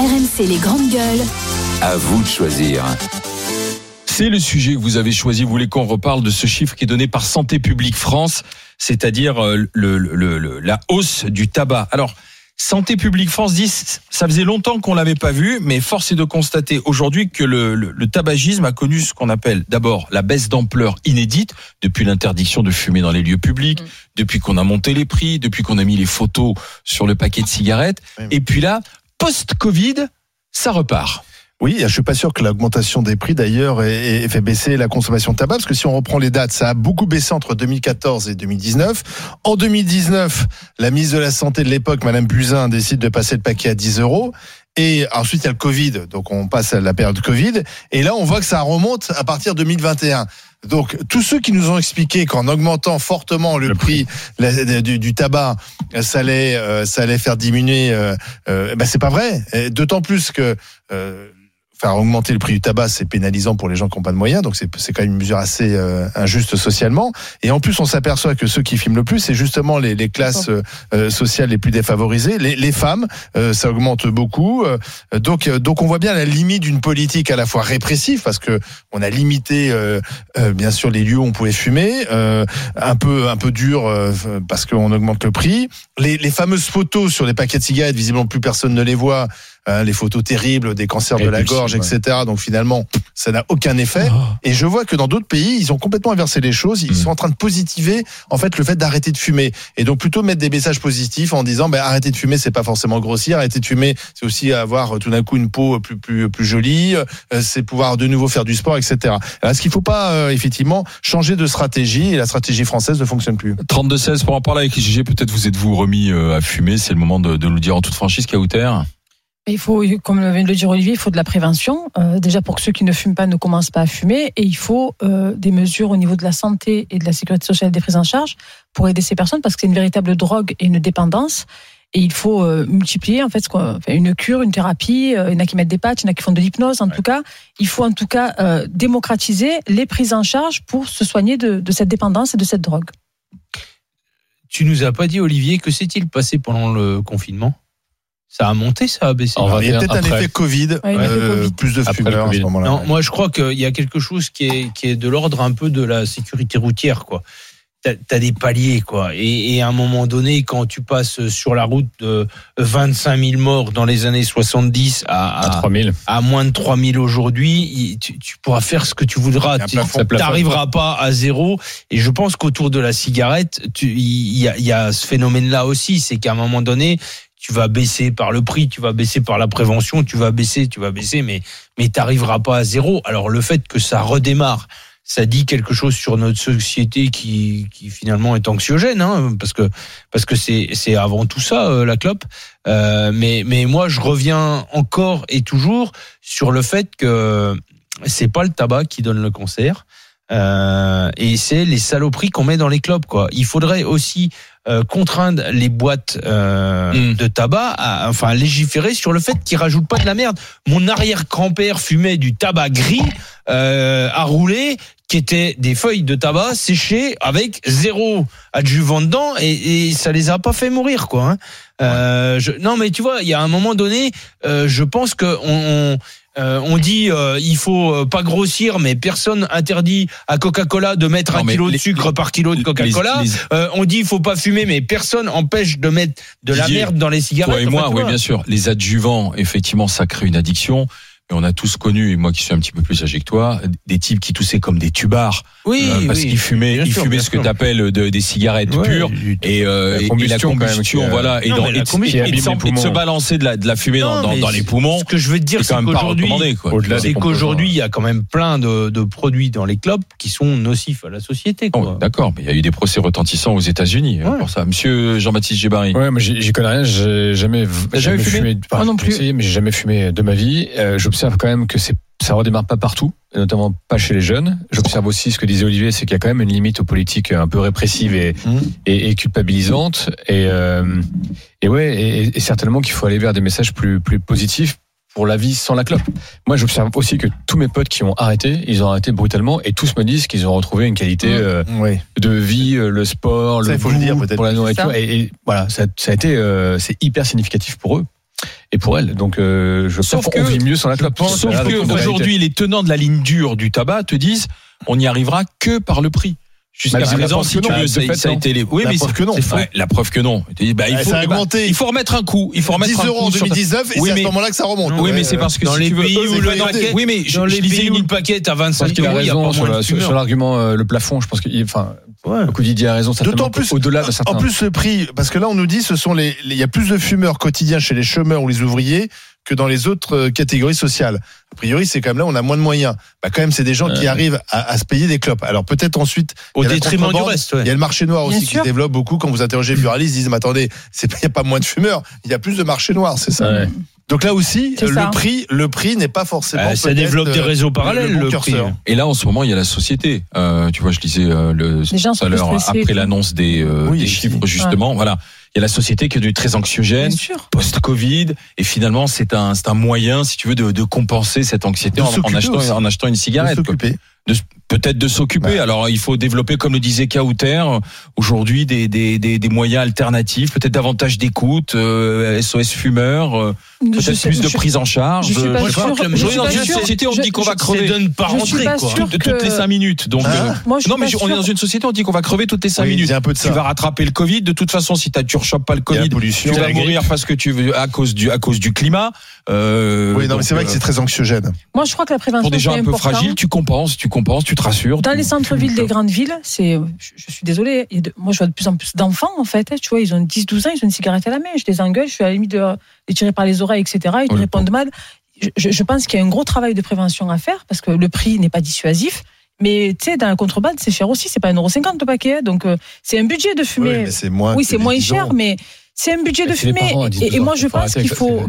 RMC les grandes gueules. À vous de choisir. C'est le sujet que vous avez choisi. Vous voulez qu'on reparle de ce chiffre qui est donné par Santé publique France, c'est-à-dire euh, le, le- le- la hausse du tabac. Alors, Santé publique France dit, ça faisait longtemps qu'on l'avait pas vu, mais force est de constater aujourd'hui que le, le- le tabagisme a connu ce qu'on appelle d'abord la baisse d'ampleur inédite depuis l'interdiction de fumer dans les lieux publics, depuis qu'on a monté les prix, depuis qu'on a mis les photos sur le paquet de cigarettes, et puis là, post-Covid, ça repart. Oui, je suis pas sûr que l'augmentation des prix d'ailleurs ait, ait fait baisser la consommation de tabac, parce que si on reprend les dates, ça a beaucoup baissé entre 2014 et 2019. En 2019, la ministre de la Santé de l'époque, Madame Buzyn, décide de passer le paquet à 10 euros. Et ensuite, il y a le Covid, donc on passe à la période Covid. Et là, on voit que ça remonte à partir de 2021. Donc, tous ceux qui nous ont expliqué qu'en augmentant fortement le, prix, la- du, du tabac, ça allait, euh, ça allait faire diminuer, euh, euh, ben c'est pas vrai. D'autant plus que euh, faire augmenter le prix du tabac, c'est pénalisant pour les gens qui n'ont pas de moyens, donc c'est c'est quand même une mesure assez euh, injuste socialement. Et en plus, on s'aperçoit que ceux qui filment le plus, c'est justement les, les classes euh, euh, sociales les plus défavorisées, les, les femmes. euh, ça augmente beaucoup. Euh, donc, euh, donc on voit bien la limite d'une politique à la fois répressive, parce que on a limité, euh, euh, bien sûr, les lieux où on pouvait fumer, euh, un peu, un peu dur euh, parce qu'on augmente le prix. Les, les fameuses photos sur les paquets de cigarettes, visiblement plus personne ne les voit. Hein, les photos terribles des cancers de la gorge, ouais. etc. Donc finalement, ça n'a aucun effet. Et je vois que dans d'autres pays, ils ont complètement inversé les choses. Ils Mm. sont en train de positiver en fait le fait d'arrêter de fumer. Et donc plutôt mettre des messages positifs en disant, ben arrêter de fumer, c'est pas forcément grossir. Arrêter de fumer, c'est aussi avoir euh, tout d'un coup une peau plus plus plus jolie. euh, C'est pouvoir de nouveau faire du sport, etc. Est-ce qu'il faut pas euh, effectivement changer de stratégie Et la stratégie française ne fonctionne plus? 32-16 pour en parler avec IGG, peut-être vous êtes-vous remis euh, à fumer, c'est le moment de, de nous le dire en toute franchise, Kauter. Il faut, comme vient de le dire Olivier, il faut de la prévention. Euh, déjà pour que ceux qui ne fument pas ne commencent pas à fumer. Et il faut euh, des mesures au niveau de la santé et de la sécurité sociale des prises en charge pour aider ces personnes parce que c'est une véritable drogue et une dépendance. Et il faut euh, multiplier en fait une cure, une thérapie. Il y en a qui mettent des patchs, il y en a qui font de l'hypnose. En tout cas, il faut en tout cas démocratiser les prises en charge pour se soigner de, de cette dépendance et de cette drogue. Tu nous as pas dit, Olivier, que s'est-il passé pendant le confinement? Ça a monté, ça a baissé Il y a peut-être un effet Covid, Ouais, l'effet euh, Covid. plus de fumeurs à ce moment-là. Non, moi je crois qu'il y a quelque chose qui est, qui est de l'ordre un peu de la sécurité routière, quoi. T'as as des paliers, quoi. Et, et à un moment donné, quand tu passes sur la route de 25 000 morts dans les années 70 à, À à, 3000. à moins de 3 000 aujourd'hui, tu, tu pourras faire ce que tu voudras. Tu n'arriveras pas à zéro. Et je pense qu'autour de la cigarette, tu- il y, a, il y a ce phénomène-là aussi, c'est qu'à un moment donné, tu vas baisser par le prix, tu vas baisser par la prévention, tu vas baisser, tu vas baisser, mais mais t'arriveras pas à zéro. Alors le fait que ça redémarre, ça dit quelque chose sur notre société qui, qui finalement est anxiogène, hein, parce que parce que c'est c'est avant tout ça euh, la clope. Euh, mais mais moi je reviens encore et toujours sur le fait que c'est pas le tabac qui donne le cancer. Euh, et c'est les saloperies qu'on met dans les clopes quoi. Il faudrait aussi euh, contraindre les boîtes euh, Mm. de tabac, à, enfin légiférer sur le fait qu'ils rajoutent pas de la merde. Mon arrière-grand-père fumait du tabac gris euh, à rouler, qui était des feuilles de tabac séchées avec zéro adjuvant dedans, et, et ça les a pas fait mourir quoi. hein. Euh, je, non mais tu vois, il y a un moment donné, euh, je pense que on, on, euh, on dit euh, il faut euh, pas grossir, mais personne interdit à Coca-Cola de mettre Non, un kilo de les- sucre par kilo de Coca-Cola. Euh, on dit il faut pas fumer, mais personne empêche de mettre de la merde dans les cigarettes. Toi et moi, oui, bien sûr. Les adjuvants, effectivement, ça crée une addiction. Mais on a tous connu, et moi qui suis un petit peu plus âgé que toi, des types qui toussaient comme des tubards Oui, euh, parce oui. qu'ils fumaient, ils sûr, fumaient ce que sûr. tu appelles des cigarettes Ouais, pures. Et, euh, La et- et la combustion, euh, voilà, et, Non, dans- mais et de- et de et de se poumons. balancer de la, de la fumée dans, Non, dans, mais dans les poumons. Ce que je veux te dire, C'est qu'aujourd'hui, c'est il y a quand même plein de, de produits dans les clopes qui sont nocifs à la société. Oh. D'accord, mais il y a eu des procès retentissants aux États-Unis Ouais. pour ça. Monsieur Jean-Baptiste Gébari. Ouais, moi j'y connais rien, j'ai jamais, fumé Moi non j'ai plus. essayé, mais j'ai jamais fumé de ma vie. Euh, J'observe quand même que c'est ça redémarre pas partout, et notamment pas chez les jeunes. J'observe aussi ce que disait Olivier, c'est qu'il y a quand même une limite aux politiques un peu répressives et, Mmh. et, et culpabilisantes. Et, euh, et ouais, et, et certainement qu'il faut aller vers des messages plus, plus positifs pour la vie sans la clope. Moi, j'observe aussi que tous mes potes qui ont arrêté, ils ont arrêté brutalement, et tous me disent qu'ils ont retrouvé une qualité Mmh. euh, Oui. de vie, euh, le sport, Ça, le il faut le dire, peut-être. pour la nourriture. Et, et voilà, ça, ça a été, euh, c'est hyper significatif pour eux. Et pour elles. Donc, euh, je Sauf pense qu'on vit mieux sans la clope. Sauf C'est la que réalité. aujourd'hui, les tenants de la ligne dure du tabac te disent, on n'y arrivera que par le prix. Jusqu'à présent, si que tu veux, ça, a été les. Oui, La mais que non. La preuve que non. Bah, il faut, remettre un coup. Il faut remettre 10 un euros en coup ta- 2019 et c'est à ce moment-là que ça remonte. Oui, mais c'est parce que Dans les pays où le paquet- oui, mais je, lisais une paquet est à 25 Je pense qu'il a euros, il y a pas raison sur, l'argument, euh, le plafond. Je pense qu'il, enfin, Ouais. le coup Didier a raison. D'autant plus, Au-delà de certains. en plus le prix, parce que là on nous dit ce sont les- il y a plus de fumeurs quotidiens chez les chômeurs ou les ouvriers que dans les autres euh, catégories sociales. A priori, c'est quand même là on a moins de moyens. Bah quand même, c'est des gens qui arrivent à, à se payer des clopes. Alors peut-être ensuite Au détriment du reste, ouais. Il y a le marché noir Bien aussi qui sûr. se développe beaucoup. Quand vous interrogez les buralistes, ils disent mais attendez, c'est pas- il n'y a pas moins de fumeurs, il y a plus de marché noir, c'est ça? Ouais. Donc là aussi, le prix, le prix n'est pas forcément. Euh, ça développe des euh, réseaux parallèles, le bon le prix. curseur. Et là, en ce moment, il y a la société. Euh, tu vois, je lisais euh, le, tout à l'heure après l'annonce des, euh, Oui, des chiffres, justement. Voilà, il y a la société qui est devenue très anxiogène. Post-Covid et finalement c'est un c'est un moyen si tu veux de, de compenser cette anxiété De en, achetant aussi. en achetant une cigarette. De peut-être de s'occuper Ouais. alors il faut développer comme le disait Kauter aujourd'hui des, des, des, des moyens alternatifs peut-être davantage d'écoute euh, SOS fumeurs euh, Je peut-être plus de je- prise en charge je suis pas euh, je sûre. crois que la je Aujourd'hui, suis dans pas une sûre- société on je- dit qu'on va crever donne Je entrée, pas quoi. sûre de toutes les cinq minutes donc Hein euh, Moi, non mais on est dans une société on dit qu'on va crever toutes les cinq Oui, minutes un peu de ça. tu vas rattraper le Covid de toute façon si t'as- tu rechopes pas le Covid tu vas mourir parce que tu veux à cause du à cause du climat euh, Oui, non, mais c'est vrai euh, que c'est très anxiogène. Moi, je crois que la prévention pour des gens un peu fragiles, tu compenses, tu compenses, tu te. Dans les centres-villes des grandes villes, c'est, je, je suis désolée, de- moi je vois de plus en plus d'enfants en fait, tu vois, ils ont 10-12 ans, ils ont une cigarette à la main, je les engueule, je suis à la limite de les tirer par les oreilles, etc. Ils Oh, me le répondent mal. Je, pense qu'il y a un gros travail de prévention à faire parce que le prix n'est pas dissuasif. Mais tu sais, dans la contrebande, c'est cher aussi, c'est pas 1,50€ le paquet. Donc, euh, c'est un budget de fumer. mais c'est moins. Oui, c'est moins 10 cher, mais c'est un budget de les 10 Et, moi, je pense qu'il faut,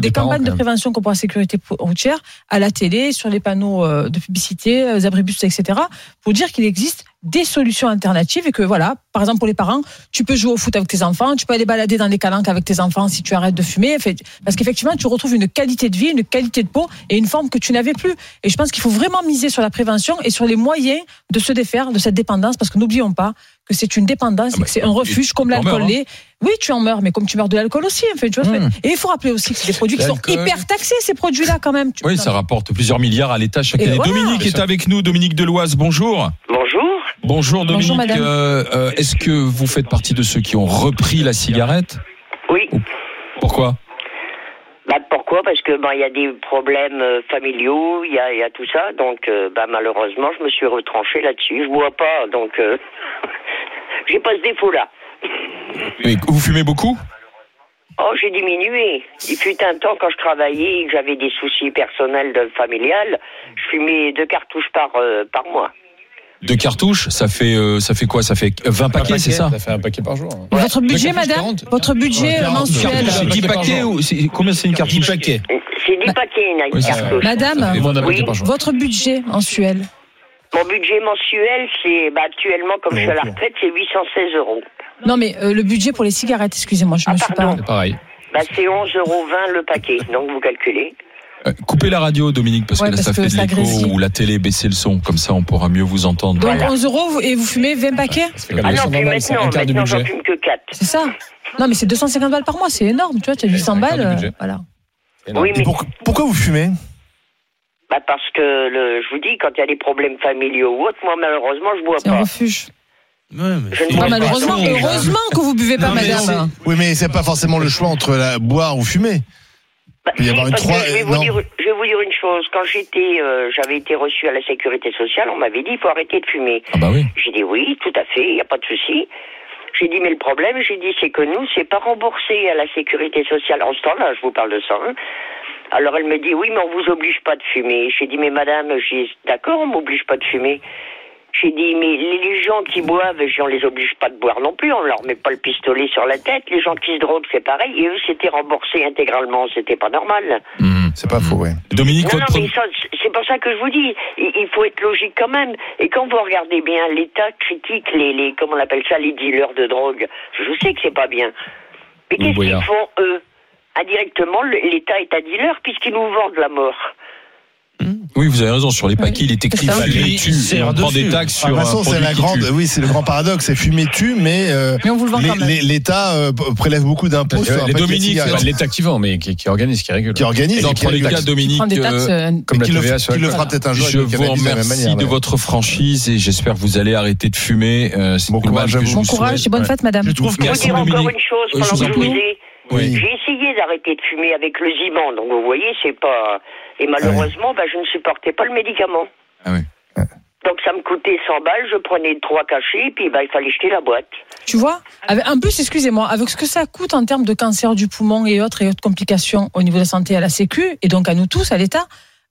des parents, campagnes de prévention pour la sécurité routière à la télé, sur les panneaux euh, de publicité, euh, abribus, etc., pour dire qu'il existe des solutions alternatives et que voilà, par exemple pour les parents, tu peux jouer au foot avec tes enfants, tu peux aller balader dans les calanques avec tes enfants si tu arrêtes de fumer, parce qu'effectivement tu retrouves une qualité de vie, une qualité de peau et une forme que tu n'avais plus. Et je pense qu'il faut vraiment miser sur la prévention et sur les moyens de se défaire de cette dépendance, parce que n'oublions pas que c'est une dépendance Ah et bah, que c'est un refuge comme l'alcool l'est. Oui, tu en meurs, mais comme tu meurs de l'alcool aussi, en fait, tu vois. Mmh. Et il faut rappeler aussi que c'est des produits qui sont hyper taxés, ces produits-là, quand même. Tu- Oui, ça rapporte plusieurs milliards à l'État chaque Et année. voilà. Dominique est avec nous, Dominique Deloise, bonjour. Bonjour. Bonjour Dominique. madame. Euh, euh, Est-ce que vous faites partie de ceux qui ont repris la cigarette Oui. Pourquoi Bah, pourquoi? Parce que bah, il y a des problèmes euh, familiaux, il y a, il y a tout ça. Donc, euh, bah, malheureusement, je me suis retranché là-dessus. Je bois pas, donc euh, j'ai pas ce défaut-là. Mais Vous fumez beaucoup? Oh, j'ai diminué. Il fut un temps quand je travaillais, et que j'avais des soucis personnels de familial, je fumais deux cartouches par euh, par mois. Deux cartouches, ça fait euh, ça fait quoi? Ça fait 20 paquets, c'est ça? Ça fait un paquet par jour. Et Votre budget, madame? 40. Votre budget Ouais, 40, mensuel? Cartouches. C'est 10 paquets ou combien c'est une cartouche 10 paquets. C'est dix paquets, une Oui, cartouche. Madame, Oui. votre budget mensuel? Mon budget mensuel, c'est bah, actuellement, comme je suis à la retraite, c'est 816 euros. Non, mais euh, le budget pour les cigarettes, excusez-moi, je Ah, me suis pas. C'est pareil. Bah, c'est 11,20 euros le paquet. Donc, vous calculez. Euh, Coupez la radio, Dominique, parce Ouais, que là, parce ça que fait de l'écho ou la télé, baissez le son, comme ça on pourra mieux vous entendre. Donc Voilà. 11 euros et vous fumez 20 paquets Ah non, 120 puis balles, c'est maintenant, maintenant, j'en fume que 4. C'est ça Non, mais c'est 250 balles par mois, c'est énorme, tu vois, tu as du 100 un quart balles. du euh, budget. voilà. Oui, Et mais pour- pourquoi vous fumez? Bah, parce que le, je vous dis, quand il y a des problèmes familiaux ou autres, moi, malheureusement, je bois C'est un pas. refuge. Ouais, mais Je ne pas. malheureusement, heureusement que vous buvez pas, Non, mais madame. Oui, mais c'est pas forcément le choix entre la, boire ou fumer. Y avoir une trois- je, vais vous dire, je vais vous dire une chose. Quand j'étais, euh, j'avais été reçu à la sécurité sociale, on m'avait dit il faut arrêter de fumer. Ah bah oui. J'ai dit oui, tout à fait, il n'y a pas de souci. J'ai dit mais le problème, j'ai dit c'est que nous, c'est pas remboursé à la sécurité sociale. En ce temps-là, je vous parle de ça. hein. Alors elle me dit oui, mais on vous oblige pas de fumer. J'ai dit mais madame, j'ai d'accord, on m'oblige pas de fumer. J'ai dit mais les gens qui boivent, on les oblige pas de boire non plus, on leur met pas le pistolet sur la tête. Les gens qui se droguent, c'est pareil. Et eux, c'était remboursé intégralement, c'était pas normal. Mhm. C'est pas faux, ouais. Dominique, Non, non, votre mais ça, c'est pour ça que je vous dis, il, faut être logique quand même. Et quand vous regardez bien, l'État critique les, les, comment on appelle ça, les dealers de drogue. Je sais que c'est pas bien. Mais Oui, qu'est-ce qu'ils font, eux? Indirectement, l'État est un dealer puisqu'ils nous vendent la mort. Oui, vous avez raison. Sur les paquets, il est écrit C'est ça. fumer Il tue. sert Et on prend des taxes Ah, sur de toute un façon, c'est produit la grande, oui, c'est le grand paradoxe, c'est fumer tue, mais euh, Mais le l'État euh, prélève beaucoup d'impôts sur Les Dominique, l'État qui vend, mais qui, qui organise, qui régule. qui organise Dans régule. cas, Dominique, euh, Comme qui le, le fera peut-être un jour je le vous remercie de votre franchise et j'espère que vous allez arrêter de fumer. Bon le courage que à je vous. Bon courage et bonne fête, madame. Je trouve Je vous Merci, dire encore une chose pendant que je vous ai. J'ai essayé d'arrêter de fumer avec le Ziban, donc vous voyez, c'est pas. Et malheureusement, bah, je ne supportais pas le médicament. Ah oui. Donc ça me coûtait 100 balles, je prenais trois cachets, puis bah, il fallait jeter la boîte. Tu vois avec, En plus, excusez-moi, avec ce que ça coûte en termes de cancer du poumon et autres et autres complications au niveau de la santé à la Sécu, et donc à nous tous, à l'État,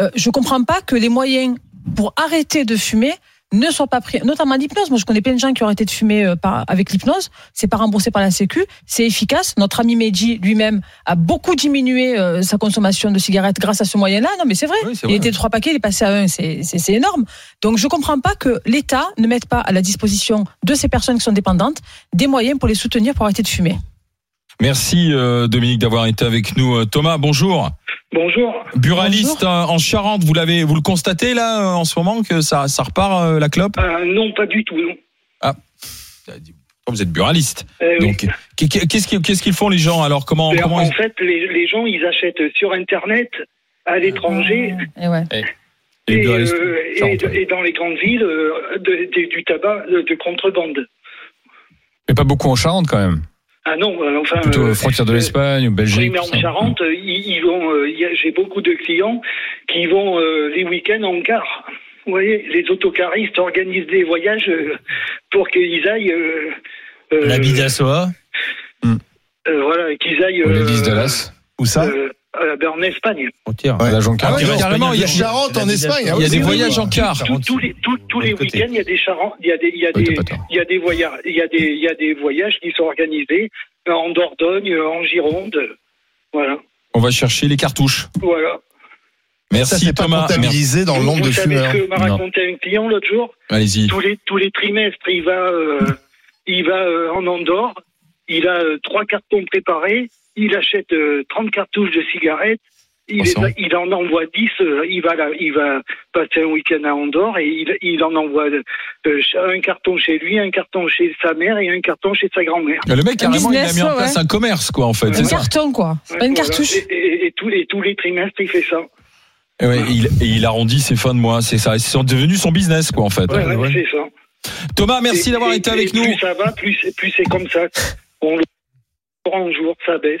euh, je comprends pas que les moyens pour arrêter de fumer ne soient pas pris, notamment l'hypnose. Moi, je connais plein de gens qui ont arrêté de fumer euh, par, avec l'hypnose. C'est pas remboursé par la Sécu. C'est efficace. Notre ami Mehdi lui-même a beaucoup diminué euh, sa consommation de cigarettes grâce à ce moyen-là. Non, mais c'est vrai. Oui, c'est Il vrai. était de trois paquets, il est passé à un. C'est énorme. Donc, je comprends pas que l'État ne mette pas à la disposition de ces personnes qui sont dépendantes des moyens pour les soutenir pour arrêter de fumer. Merci euh, Dominique d'avoir été avec nous. Euh, Thomas, bonjour. Bonjour. Buraliste euh, en Charente, vous l'avez, vous le constatez là en ce moment que ça, ça repart euh, la clope? Euh, non, pas du tout, non. Vous êtes buraliste. Euh, oui. Donc, qu'est- qu'est-ce qu'ils font les gens? Alors Comment, en ils- fait, les, les gens, ils achètent sur Internet, à l'étranger, Et ouais. Les et, euh, dans les grandes villes, euh, de- de- du tabac de, de contrebande. Mais pas beaucoup en Charente quand même. Ah non, euh, enfin... Plutôt euh, frontière de euh, l'Espagne ou Oui, Belgique. mais en. Charente, euh, ils, ils vont. euh, J'ai beaucoup de clients qui vont euh, les week-ends en car. Vous voyez, les autocaristes organisent des voyages pour qu'ils aillent. Euh, euh, La Bidassoa. euh, voilà, qu'ils aillent. Ou euh, Las. Où ça? Euh, ben, en Espagne. Ouais. La. Ah ouais, Ouais, carrément, il y a- Charente en Espagne. ah Il y a des voyages en car. Tous- les, tous, tous les L'autre côté. week-ends, il y a des charentes, il y a des, il y a Oui, des, t'as pas tort. il y a des voyages, il y a des, il y a des voyages qui sont organisés euh, en Dordogne, euh, en Gironde, voilà, On va chercher les cartouches. voilà. Ça, Merci c'est pas Thomas. Merci. comptabilisé dans le Vous- nombre vous de savez fumeurs. ce que m'a raconté un client l'autre jour Allez-y. tous les tous les trimestres, il va euh, il va euh, en Andorre, il a euh, trois cartons préparés, il achète euh, 30 cartouches de cigarettes, il, en envoie 10, euh, il va là, il va passer un week-end à Andorre et il, il en envoie euh, un carton chez lui, un carton chez sa mère et un carton chez sa grand-mère. Le mec carrément il a mis en place ouais. un commerce quoi en fait. Un carton, quoi. Pas une Voilà. cartouche. Et, et- et tous les tous les trimestres, il fait ça. Et ouais, il, et il arrondit ses fins de mois. C'est ça. C'est devenu son business quoi en fait. Ouais, ouais, ouais. c'est ça. Thomas, merci d'avoir été et avec nous. Plus ça va, plus plus c'est comme ça. On le prend un jour, ça baisse.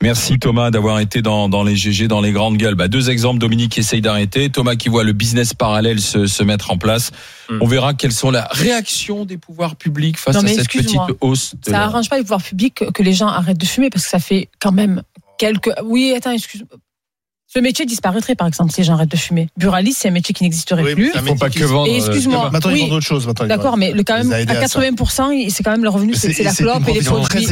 Merci Thomas d'avoir été dans, dans les GG, dans les grandes gueules. Bah, deux exemples, Dominique qui essaye d'arrêter, Thomas qui voit le business parallèle se, se mettre en place. Hmm. On verra quelles sont la réaction des pouvoirs publics face Non, à cette petite excuse-moi. hausse. de Ça la- arrange pas les pouvoirs publics que, les gens arrêtent de fumer parce que ça fait quand même quelques. Oui, attends, excuse. Ce métier disparaîtrait par exemple si les gens arrêtent de fumer. Buraliste, c'est un métier qui n'existerait Oui, plus. un Faut pas que vendre. Et euh, excuse-moi. Maintenant, ils vendent ils D'accord, mais le, quand même, à aidés à ça. 80%, il- c'est quand même le revenu, c'est la clope et les produits.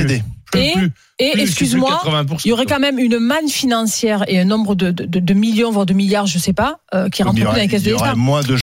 Et, et excuse-moi, il y aurait quand même une manne financière et un nombre de, de, de- de millions, voire de milliards, je sais pas, euh, qui plus dans les caisses de l'État.